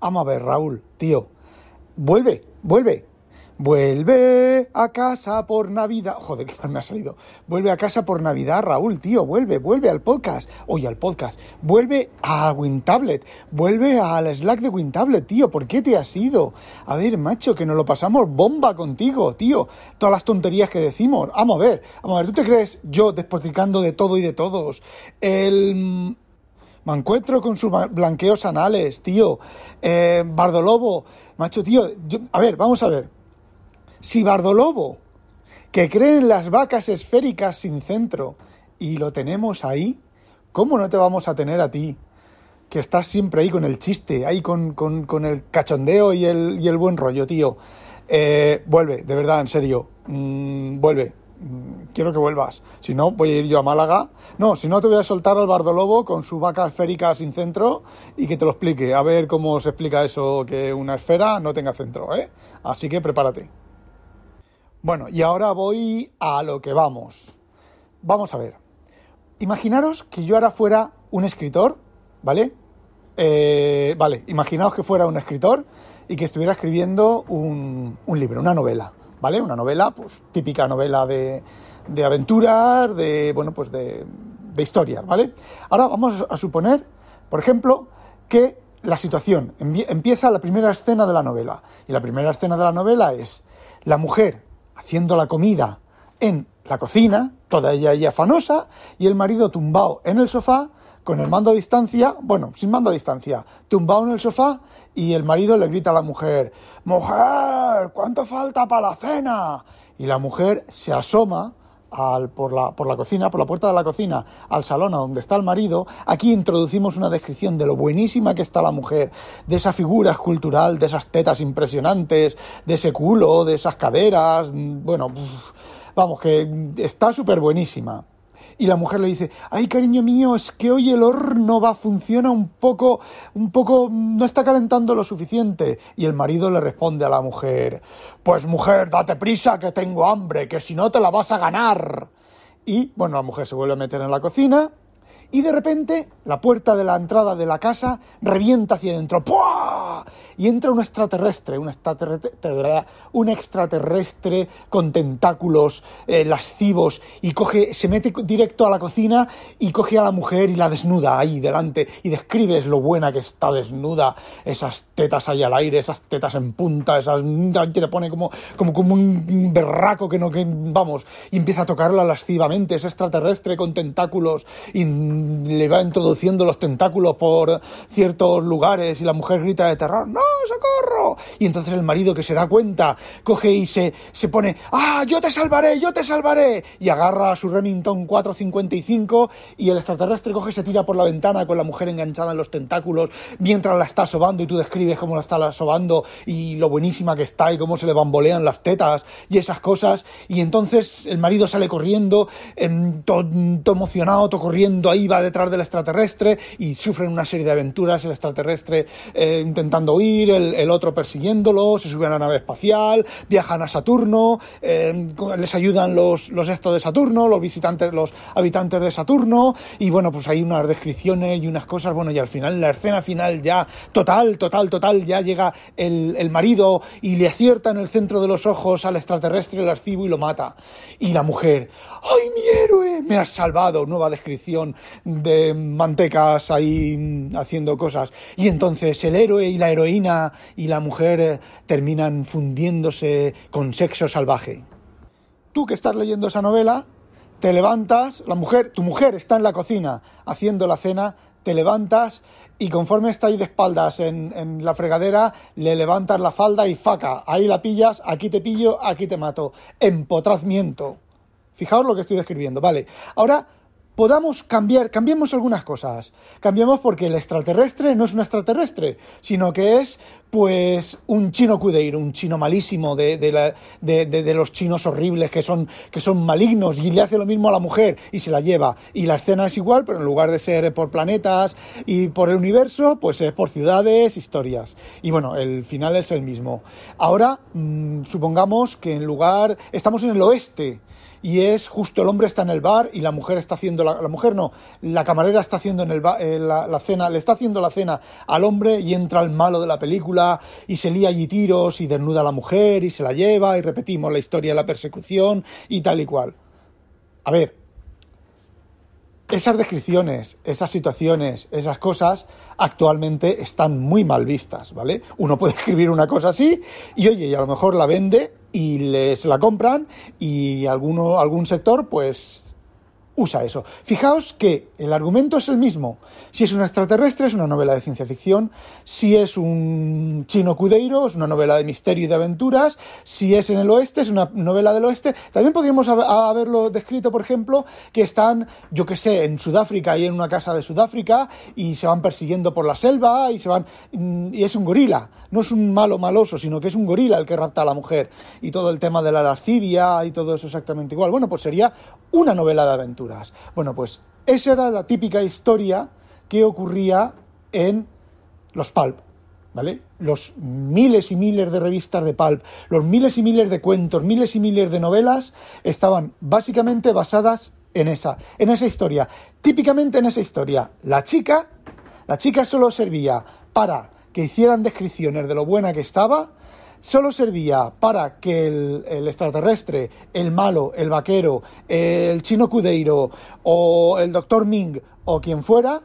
Vamos a ver, Raúl, tío. Vuelve, vuelve. Vuelve a casa por Navidad. Joder, que me ha salido. Vuelve a casa por Navidad, Raúl, tío. Vuelve, vuelve al podcast. Oye, al podcast. Vuelve a WinTablet. Vuelve al Slack de WinTablet, tío. ¿Por qué te has ido? A ver, macho, que nos lo pasamos bomba contigo, tío. Todas las tonterías que decimos. Vamos a ver, vamos a ver. ¿Tú te crees yo despotricando de todo y de todos? El me encuentro con sus blanqueos anales, tío. Eh, Bardolobo, macho, tío. a ver, vamos a ver. Si Bardolobo, que cree en las vacas esféricas sin centro, y lo tenemos ahí, ¿cómo no te vamos a tener a ti? Que estás siempre ahí con el chiste, ahí con, el cachondeo y el, y el, buen rollo, tío. Eh, vuelve, de verdad, en serio. Mm, vuelve. Mm, quiero que vuelvas. Si no, voy a ir yo a Málaga. No, si no, te voy a soltar al Bardolobo con su vaca esférica sin centro y que te lo explique. A ver cómo se explica eso que una esfera no tenga centro, ¿eh? Así que prepárate. Bueno, y ahora voy a lo que vamos. Vamos a ver. Imaginaros que yo ahora fuera un escritor, ¿vale? Eh, vale, imaginaos que fuera un escritor y que estuviera escribiendo un, un libro, una novela. ¿Vale? Una novela, pues típica novela de, de aventuras, de, bueno, pues de, de historias, ¿vale? Ahora vamos a suponer, por ejemplo, que la situación empieza la primera escena de la novela. Y la primera escena de la novela es la mujer haciendo la comida en la cocina, toda ella y afanosa, y el marido tumbado en el sofá, con el mando a distancia, bueno, sin mando a distancia, tumbado en el sofá y el marido le grita a la mujer, mujer, ¿cuánto falta para la cena? Y la mujer se asoma al, por, la, por la cocina, por la puerta de la cocina, al salón a donde está el marido, aquí introducimos una descripción de lo buenísima que está la mujer, de esa figura escultural, de esas tetas impresionantes, de ese culo, de esas caderas, bueno, vamos, que está súper buenísima y la mujer le dice, ay cariño mío, es que hoy el horno va, funciona un poco, un poco, no está calentando lo suficiente. Y el marido le responde a la mujer, pues mujer, date prisa que tengo hambre, que si no te la vas a ganar. Y bueno, la mujer se vuelve a meter en la cocina y de repente la puerta de la entrada de la casa revienta hacia adentro. ¡Puah! Y entra un extraterrestre, un extraterrestre, un extraterrestre con tentáculos eh, lascivos y coge, se mete directo a la cocina y coge a la mujer y la desnuda ahí delante y describes lo buena que está desnuda, esas tetas ahí al aire, esas tetas en punta, esas que te pone como, como, como un berraco que no, que vamos, y empieza a tocarla lascivamente, ese extraterrestre con tentáculos y le va introduciendo los tentáculos por ciertos lugares y la mujer grita de ¡No, socorro! Y entonces el marido que se da cuenta coge y se, se pone, ¡Ah, yo te salvaré, yo te salvaré! Y agarra a su Remington 455 y el extraterrestre coge y se tira por la ventana con la mujer enganchada en los tentáculos mientras la está sobando y tú describes cómo la está sobando y lo buenísima que está y cómo se le bambolean las tetas y esas cosas. Y entonces el marido sale corriendo, em, todo, emocionado, todo corriendo ahí, va detrás del extraterrestre y sufren una serie de aventuras, el extraterrestre eh, intentando huir, el, otro persiguiéndolo, se suben a la nave espacial, viajan a Saturno, eh, les ayudan los, los estos de Saturno, los visitantes, los habitantes de Saturno, y bueno, pues hay unas descripciones y unas cosas, bueno, y al final, la escena final ya, total, total, total, ya llega el, el marido y le acierta en el centro de los ojos al extraterrestre, el arcivo, y lo mata. Y la mujer, ¡ay, mi héroe! Me has salvado, nueva descripción de mantecas ahí haciendo cosas. Y entonces el héroe y la heroína y la mujer eh, terminan fundiéndose con sexo salvaje. Tú que estás leyendo esa novela, te levantas, la mujer, tu mujer está en la cocina haciendo la cena, te levantas y conforme está ahí de espaldas en, en, la fregadera, le levantas la falda y faca, ahí la pillas, aquí te pillo, aquí te mato. Empotrazmiento. Fijaos lo que estoy describiendo, vale. Ahora podamos cambiar, cambiemos algunas cosas. Cambiemos porque el extraterrestre no es un extraterrestre, sino que es, pues, un chino cudeiro, un chino malísimo de, de, los chinos horribles que son, que son malignos y le hace lo mismo a la mujer y se la lleva. Y la escena es igual, pero en lugar de ser por planetas y por el universo, pues es por ciudades, historias. Y bueno, el final es el mismo. Ahora, mm, supongamos que en lugar, estamos en el oeste y es justo el hombre está en el bar y la mujer está haciendo la, la mujer no, la camarera está haciendo en el ba- eh, la, la cena, le está haciendo la cena al hombre y entra el malo de la película y se lía allí tiros y desnuda a la mujer y se la lleva y repetimos la historia de la persecución y tal y cual. A ver, esas descripciones, esas situaciones, esas cosas actualmente están muy mal vistas, ¿vale? Uno puede escribir una cosa así y oye, y a lo mejor la vende y le, se la compran y alguno, algún sector pues usa eso. Fijaos que el argumento es el mismo. Si es un extraterrestre, es una novela de ciencia ficción. Si es un chino cudeiro, es una novela de misterio y de aventuras. Si es en el oeste, es una novela del oeste. También podríamos hab- haberlo descrito, por ejemplo, que están, yo que sé, en Sudáfrica y en una casa de Sudáfrica y se van persiguiendo por la selva y se van. mm, y es un gorila. No es un malo maloso, sino que es un gorila el que rapta a la mujer. Y todo el tema de la lascivia y todo eso exactamente igual. Bueno, pues sería una novela de aventuras. Bueno, pues esa era la típica historia que ocurría en los pulp, ¿vale? Los miles y miles de revistas de pulp, los miles y miles de cuentos, miles y miles de novelas estaban básicamente basadas en esa, en esa historia. Típicamente en esa historia, la chica, la chica solo servía para que hicieran descripciones de lo buena que estaba, solo servía para que el, extraterrestre, el malo, el vaquero, el chino cudeiro o el doctor Ming o quien fuera,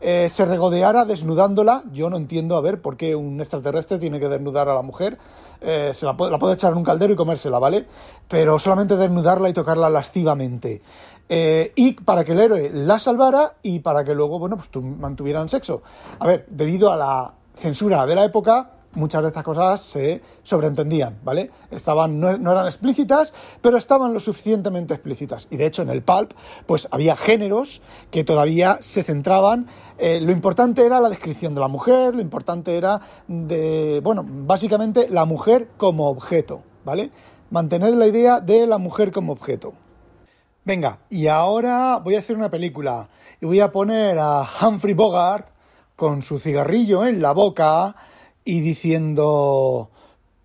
eh, se regodeara desnudándola. Yo no entiendo, a ver, por qué un extraterrestre tiene que desnudar a la mujer. Eh, se la puede, la puede echar en un caldero y comérsela, ¿vale? Pero solamente desnudarla y tocarla lascivamente. Eh, y para que el héroe la salvara y para que luego, bueno, pues tu- mantuvieran sexo. A ver, debido a la censura de la época, muchas de estas cosas se sobreentendían, ¿vale? Estaban, no, no eran explícitas, pero estaban lo suficientemente explícitas. Y de hecho, en el pulp, pues había géneros que todavía se centraban. eh, lo importante era la descripción de la mujer, lo importante era de, bueno, básicamente la mujer como objeto, ¿vale? Mantener la idea de la mujer como objeto. Venga, y ahora voy a hacer una película y voy a poner a Humphrey Bogart con su cigarrillo en la boca y diciendo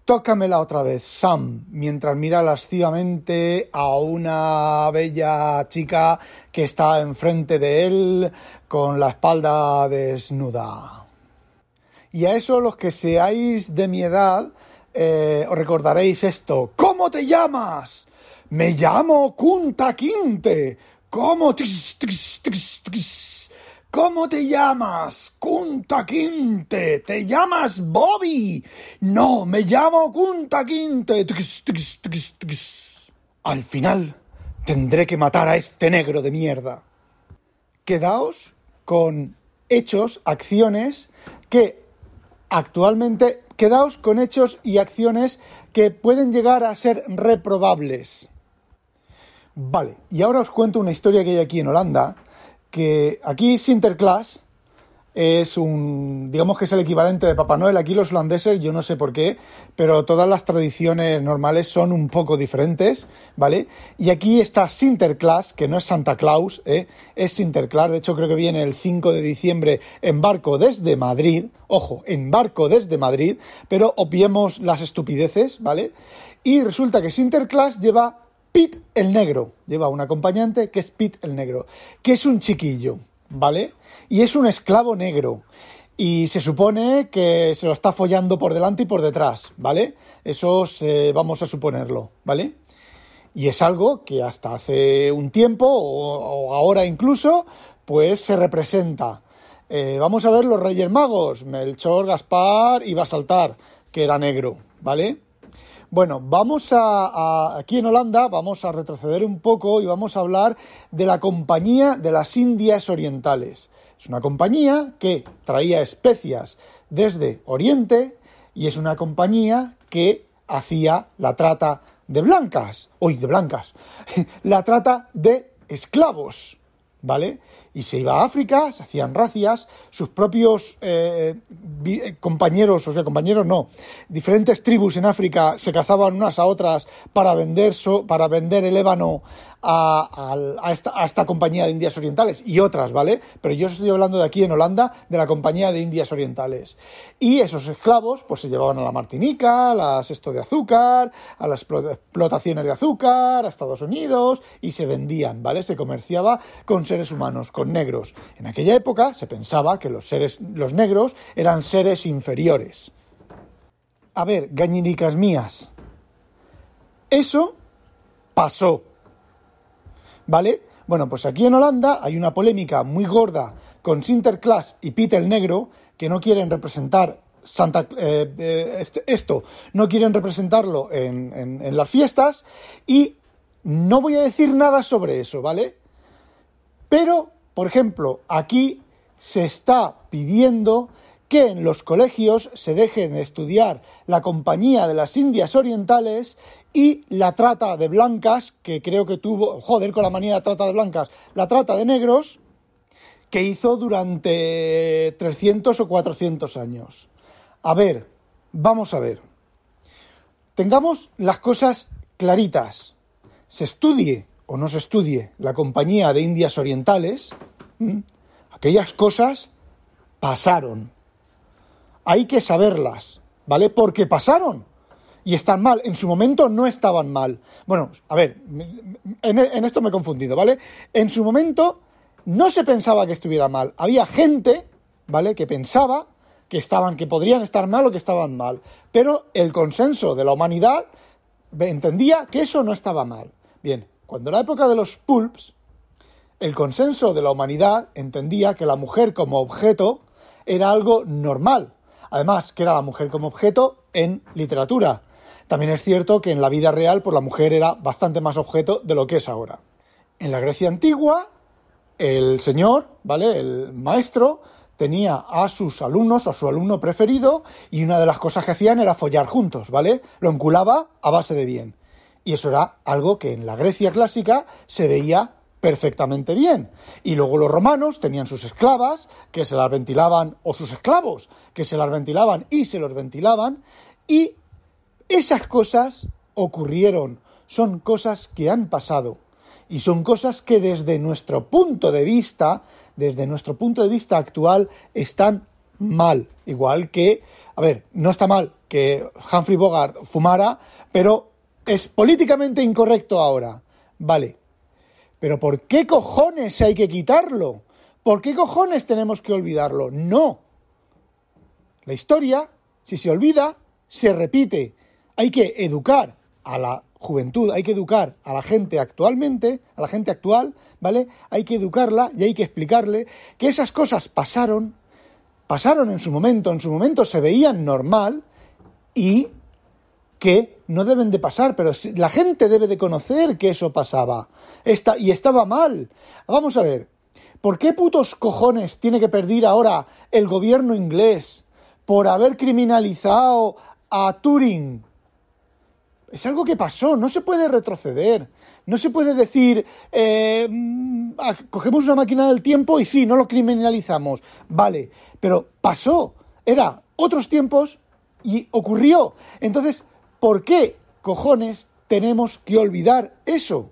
Tócamela otra vez, Sam, mientras mira lascivamente a una bella chica que está enfrente de él con la espalda desnuda. Y a eso los que seáis de mi edad eh, os recordaréis esto. ¿Cómo te llamas? Me llamo Kunta Quinte. ¿Cómo? ¿Cómo te llamas? Kunta Quinte. ¿Te llamas Bobby? No, me llamo Kunta Quinte. Al final tendré que matar a este negro de mierda. Quedaos con hechos, acciones que actualmente quedaos con hechos y acciones que pueden llegar a ser reprobables. Vale, y ahora os cuento una historia que hay aquí en Holanda, que aquí Sinterklaas es un, digamos que es el equivalente de Papá Noel. Aquí los holandeses, yo no sé por qué, pero todas las tradiciones normales son un poco diferentes, ¿vale? Y aquí está Sinterklaas, que no es Santa Claus, ¿eh? es Sinterklaas. De hecho, creo que viene el 5 de diciembre en barco desde Madrid. Ojo, en barco desde Madrid, pero obviemos las estupideces, ¿vale? Y resulta que Sinterklaas lleva Pete el negro. Lleva un acompañante que es Pete el negro, que es un chiquillo, ¿vale? Y es un esclavo negro. Y se supone que se lo está follando por delante y por detrás, ¿vale? Eso se- vamos a suponerlo, ¿vale? Y es algo que hasta hace un tiempo, o, o ahora incluso, pues se representa. Eh, vamos a ver los Reyes Magos, Melchor, Gaspar y Basaltar, que era negro, ¿vale? Bueno, vamos a, aquí en Holanda vamos a retroceder un poco y vamos a hablar de la Compañía de las Indias Orientales. Es una compañía que traía especias desde Oriente y es una compañía que hacía la trata de blancas, uy, de blancas, la trata de esclavos, ¿vale? Y se iba a África, se hacían racias, sus propios eh, eh, compañeros, o sea, compañeros no, diferentes tribus en África se cazaban unas a otras para vender, para vender el ébano a, esta, compañía de Indias Orientales y otras, ¿vale? Pero yo estoy hablando de aquí en Holanda, de la compañía de Indias Orientales. Y esos esclavos, pues se llevaban a la Martinica, a las esto de azúcar, a las explotaciones de azúcar, a Estados Unidos, y se vendían, ¿vale? Se comerciaba con seres humanos, con negros. En aquella época se pensaba que los seres, los negros eran seres inferiores. A ver, gañinicas mías. Eso pasó ¿vale? Bueno, pues aquí en Holanda hay una polémica muy gorda con Sinterklaas y Pete el Negro, que no quieren representar Santa, eh, eh, este, esto, no quieren representarlo en, en las fiestas y no voy a decir nada sobre eso, ¿vale? Pero, por ejemplo, aquí se está pidiendo que en los colegios se dejen de estudiar la compañía de las Indias Orientales y la trata de blancas, que creo que tuvo, joder, con la manía de trata de blancas, la trata de negros, que hizo durante 300 o 400 años. A ver, vamos a ver. Tengamos las cosas claritas. Se estudie o no se estudie la compañía de Indias Orientales, aquellas cosas pasaron. Hay que saberlas, ¿vale? Porque pasaron y están mal. En su momento no estaban mal. Bueno, a ver, en, esto me he confundido, ¿vale? En su momento no se pensaba que estuviera mal. Había gente, ¿vale? Que pensaba que estaban, que podrían estar mal o que estaban mal. Pero el consenso de la humanidad entendía que eso no estaba mal. Bien, cuando la época de los pulps, el consenso de la humanidad entendía que la mujer como objeto era algo normal. Además, que era la mujer como objeto en literatura. También es cierto que en la vida real pues, la mujer era bastante más objeto de lo que es ahora. En la Grecia antigua, el señor, ¿vale? El maestro tenía a sus alumnos, a su alumno preferido, y una de las cosas que hacían era follar juntos, ¿vale? Lo enculaba a base de bien. Y eso era algo que en la Grecia clásica se veía perfectamente bien. Y luego los romanos tenían sus esclavas, que se las ventilaban, o sus esclavos, que se las ventilaban y se los ventilaban, y esas cosas ocurrieron, son cosas que han pasado y son cosas que desde nuestro punto de vista, desde nuestro punto de vista actual, están mal. Igual que, a ver, no está mal que Humphrey Bogart fumara, pero es políticamente incorrecto ahora. Vale. Pero ¿por qué cojones hay que quitarlo? ¿Por qué cojones tenemos que olvidarlo? No. La historia, si se olvida, se repite hay que educar a la juventud, hay que educar a la gente actualmente, a la gente actual, ¿vale? Hay que educarla y hay que explicarle que esas cosas pasaron, pasaron en su momento, en su momento se veían normal y que no deben de pasar, pero la gente debe de conocer que eso pasaba y estaba mal. Vamos a ver, ¿por qué putos cojones tiene que perder ahora el gobierno inglés por haber criminalizado a Turing? Es algo que pasó, no se puede retroceder. No se puede decir, eh, mm, ah, cogemos una máquina del tiempo y sí, no lo criminalizamos. Vale, pero pasó, era otros tiempos y ocurrió. Entonces, ¿por qué cojones tenemos que olvidar eso?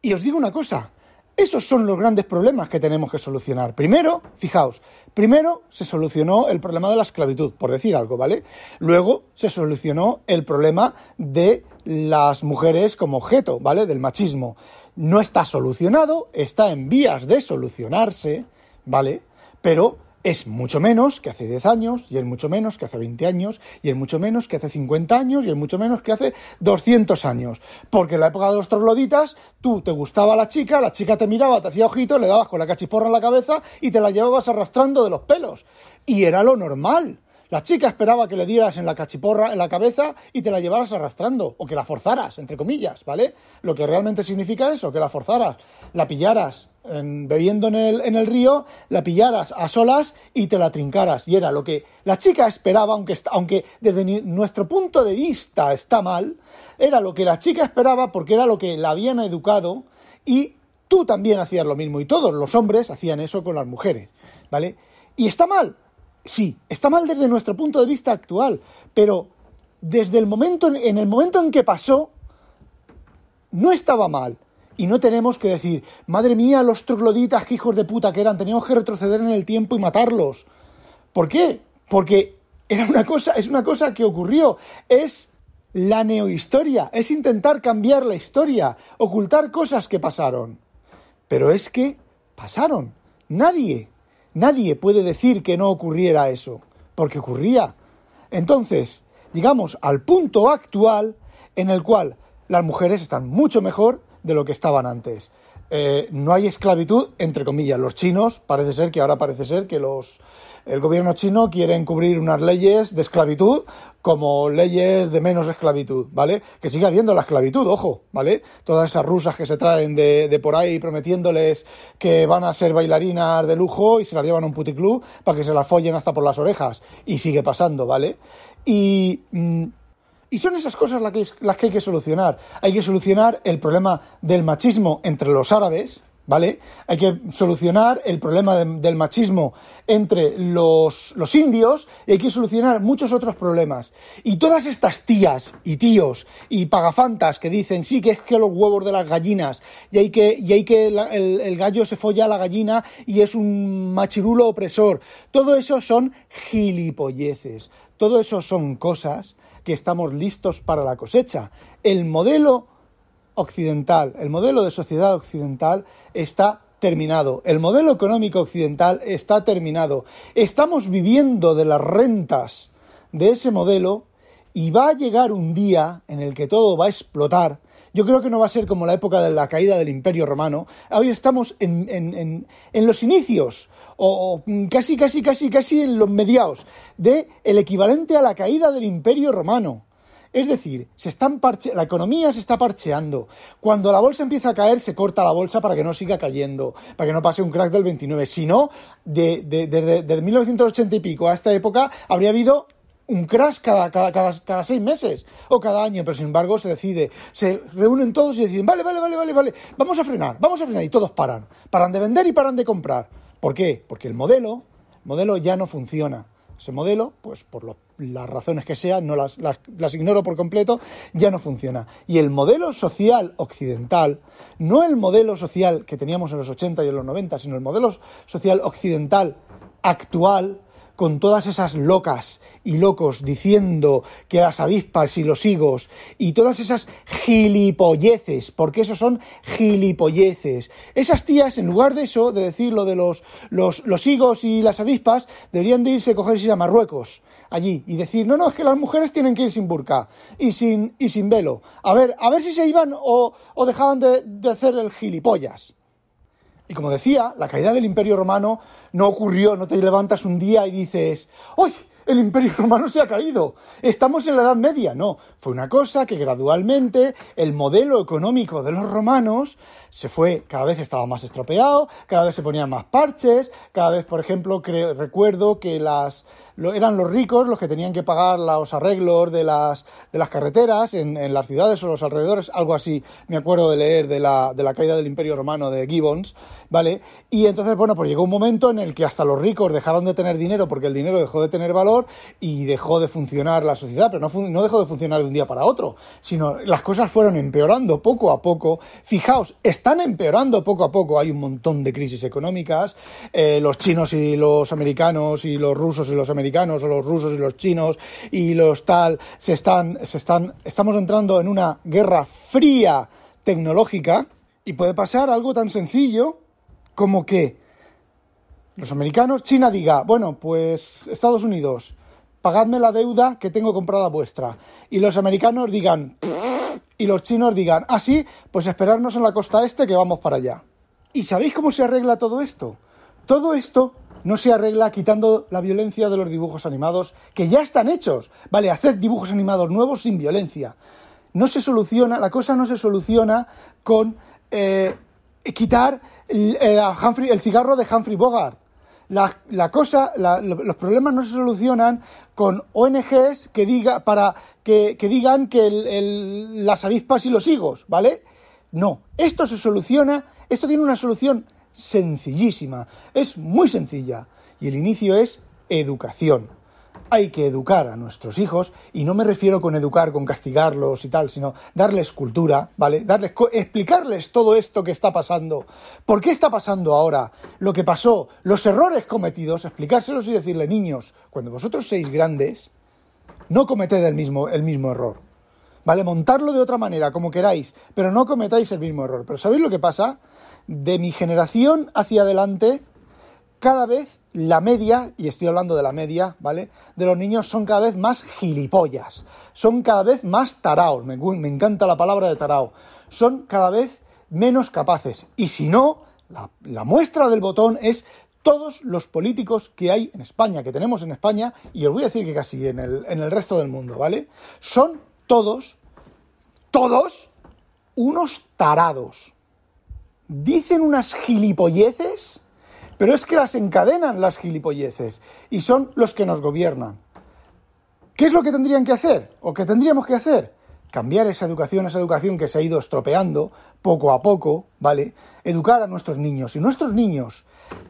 Y os digo una cosa, esos son los grandes problemas que tenemos que solucionar. Primero, fijaos, primero se solucionó el problema de la esclavitud, por decir algo, ¿vale? Luego se solucionó el problema de las mujeres como objeto, ¿vale? Del machismo. No está solucionado, está en vías de solucionarse, ¿vale? Pero es mucho menos que hace 10 años, y es mucho menos que hace 20 años, y es mucho menos que hace 50 años, y es mucho menos que hace 200 años. Porque en la época de los trogloditas, tú te gustaba la chica, la chica te miraba, te hacía ojito, le dabas con la cachiporra en la cabeza y te la llevabas arrastrando de los pelos. Y era lo normal. La chica esperaba que le dieras en la cachiporra, en la cabeza, y te la llevaras arrastrando, o que la forzaras, entre comillas, ¿vale? Lo que realmente significa eso, que la forzaras, la pillaras bebiendo en el, en el río, la pillaras a solas y te la trincaras. Y era lo que la chica esperaba, aunque, aunque desde nuestro punto de vista está mal, era lo que la chica esperaba porque era lo que la habían educado y tú también hacías lo mismo y todos los hombres hacían eso con las mujeres, ¿vale? ¿Y está mal? Sí, está mal desde nuestro punto de vista actual, pero desde el momento, en el momento en que pasó, no estaba mal. Y no tenemos que decir, madre mía, los trogloditas, hijos de puta que eran, teníamos que retroceder en el tiempo y matarlos. ¿Por qué? Porque era una cosa, es una cosa que ocurrió. Es la neohistoria, es intentar cambiar la historia, ocultar cosas que pasaron. Pero es que pasaron. Nadie, nadie puede decir que no ocurriera eso, porque ocurría. Entonces, digamos, al punto actual en el cual las mujeres están mucho mejor de lo que estaban antes. Eh, no hay esclavitud, entre comillas. Los chinos, parece ser que ahora parece ser que los, el gobierno chino quiere encubrir unas leyes de esclavitud como leyes de menos esclavitud, ¿vale? Que siga habiendo la esclavitud, ojo, ¿vale? Todas esas rusas que se traen de, de por ahí prometiéndoles que van a ser bailarinas de lujo y se las llevan a un puticlub para que se las follen hasta por las orejas. Y sigue pasando, ¿vale? Y... Mm, y son esas cosas las que, las que hay que solucionar. Hay que solucionar el problema del machismo entre los árabes, ¿vale? Hay que solucionar el problema del machismo entre los, los, indios y hay que solucionar muchos otros problemas. Y todas estas tías y tíos y pagafantas que dicen, sí, que es que los huevos de las gallinas y hay que, y hay que el, el gallo se folla a la gallina y es un machirulo opresor, todo eso son gilipolleces. Todo eso son cosas que estamos listos para la cosecha. El modelo occidental, el modelo de sociedad occidental está terminado. El modelo económico occidental está terminado. Estamos viviendo de las rentas de ese modelo y va a llegar un día en el que todo va a explotar yo creo que no va a ser como la época de la caída del Imperio Romano. Hoy estamos en, los inicios, o, casi, casi, casi, casi en los mediados, de el equivalente a la caída del Imperio Romano. Es decir, se están la economía se está parcheando. Cuando la bolsa empieza a caer, se corta la bolsa para que no siga cayendo, para que no pase un crack del 29. Si no, de, desde 1980 y pico a esta época habría habido un crash cada, cada, cada, seis meses o cada año, pero sin embargo se decide, se reúnen todos y deciden, vale, vale, vale, vale, vale, vamos a frenar, vamos a frenar y todos paran, paran de vender y paran de comprar. ¿Por qué? Porque el modelo, modelo ya no funciona. Ese modelo, pues por las razones que sean, no las, las, las ignoro por completo, ya no funciona. Y el modelo social occidental, no el modelo social que teníamos en los 80 y en los 90, sino el modelo social occidental actual, con todas esas locas y locos diciendo que las avispas y los higos y todas esas gilipolleces, porque esos son gilipolleces. Esas tías, en lugar de eso, de decir lo de los, los, los higos y las avispas, deberían de irse a cogerse a Marruecos allí y decir, no, no, es que las mujeres tienen que ir sin burka y sin, y sin velo. A ver, a ver si se iban o, o dejaban de, de hacer el gilipollas. Y como decía, la caída del Imperio Romano no ocurrió, no te levantas un día y dices, ¡Uy! El Imperio Romano se ha caído. Estamos en la Edad Media. No, fue una cosa que gradualmente el modelo económico de los romanos se fue, cada vez estaba más estropeado, cada vez se ponían más parches, cada vez, por ejemplo, recuerdo que las, eran los ricos los que tenían que pagar los arreglos de las, de las carreteras en, en, las ciudades o los alrededores, algo así, me acuerdo de leer de la, de la caída del Imperio Romano de Gibbons, ¿vale? Y entonces, bueno, pues llegó un momento en el que hasta los ricos dejaron de tener dinero porque el dinero dejó de tener valor y dejó de funcionar la sociedad, pero no, dejó de funcionar de un día para otro, sino las cosas fueron empeorando poco a poco. Fijaos, están empeorando poco a poco, hay un montón de crisis económicas, eh, los chinos y los americanos y los rusos y los americanos o los rusos y los chinos y los tal, se están, se están, estamos entrando en una guerra fría tecnológica y puede pasar algo tan sencillo como que los americanos, China diga, bueno, pues Estados Unidos, pagadme la deuda que tengo comprada vuestra. Y los americanos digan, y los chinos digan, ah, sí, pues esperarnos en la costa este que vamos para allá. ¿Y sabéis cómo se arregla todo esto? Todo esto no se arregla quitando la violencia de los dibujos animados que ya están hechos. Vale, hacer dibujos animados nuevos sin violencia. No se soluciona, la cosa no se soluciona con eh, quitar el, eh, el, cigarro de Humphrey Bogart. La, cosa, los problemas no se solucionan con ONGs que, diga, para, que, digan que las avispas y los higos, ¿vale? No, esto se soluciona, esto tiene una solución sencillísima, es muy sencilla. Y el inicio es educación. Hay que educar a nuestros hijos, y no me refiero con educar, con castigarlos y tal, sino darles cultura, ¿vale? Darles, explicarles todo esto que está pasando. ¿Por qué está pasando ahora? Lo que pasó, los errores cometidos, explicárselos y decirle, niños, cuando vosotros seáis grandes, no cometed el mismo, el mismo error. ¿Vale? Montarlo de otra manera, como queráis, pero no cometáis el mismo error. Pero ¿sabéis lo que pasa? De mi generación hacia adelante, cada vez la media, y estoy hablando de la media, ¿vale? De los niños son cada vez más gilipollas, son cada vez más taraos, me, encanta la palabra de tarao, son cada vez menos capaces. Y si no, la, la muestra del botón es todos los políticos que hay en España, que tenemos en España, y os voy a decir que casi en el, en el resto del mundo, ¿vale? Son todos, todos, unos tarados. Dicen unas gilipolleces, pero es que las encadenan las gilipolleces, y son los que nos gobiernan. ¿Qué es lo que tendrían que hacer? ¿O qué tendríamos que hacer? cambiar esa educación, esa educación que se ha ido estropeando poco a poco, ¿vale? Educar a nuestros niños. Y nuestros niños,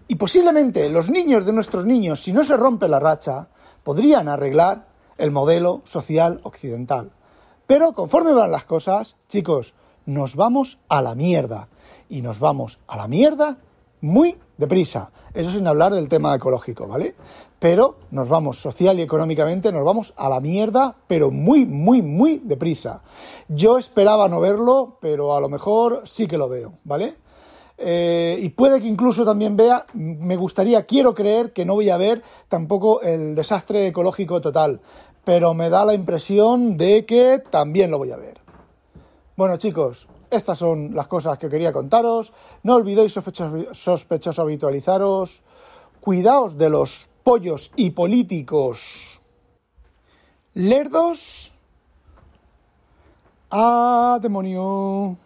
y posiblemente los niños de nuestros niños, si no se rompe la racha, podrían arreglar el modelo social occidental. Pero conforme van las cosas, chicos, nos vamos a la mierda. Y nos vamos a la mierda muy deprisa. Eso sin hablar del tema ecológico, ¿vale? Pero nos vamos social y económicamente, nos vamos a la mierda, pero muy, muy, muy deprisa. Yo esperaba no verlo, pero a lo mejor sí que lo veo, ¿vale? Eh, y puede que incluso también vea, me gustaría, quiero creer que no voy a ver tampoco el desastre ecológico total, pero me da la impresión de que también lo voy a ver. Bueno chicos, estas son las cosas que quería contaros. No olvidéis, sospechosos, habitualizaros. Cuidaos de los pollos y políticos lerdos. ¡Ah, demonio!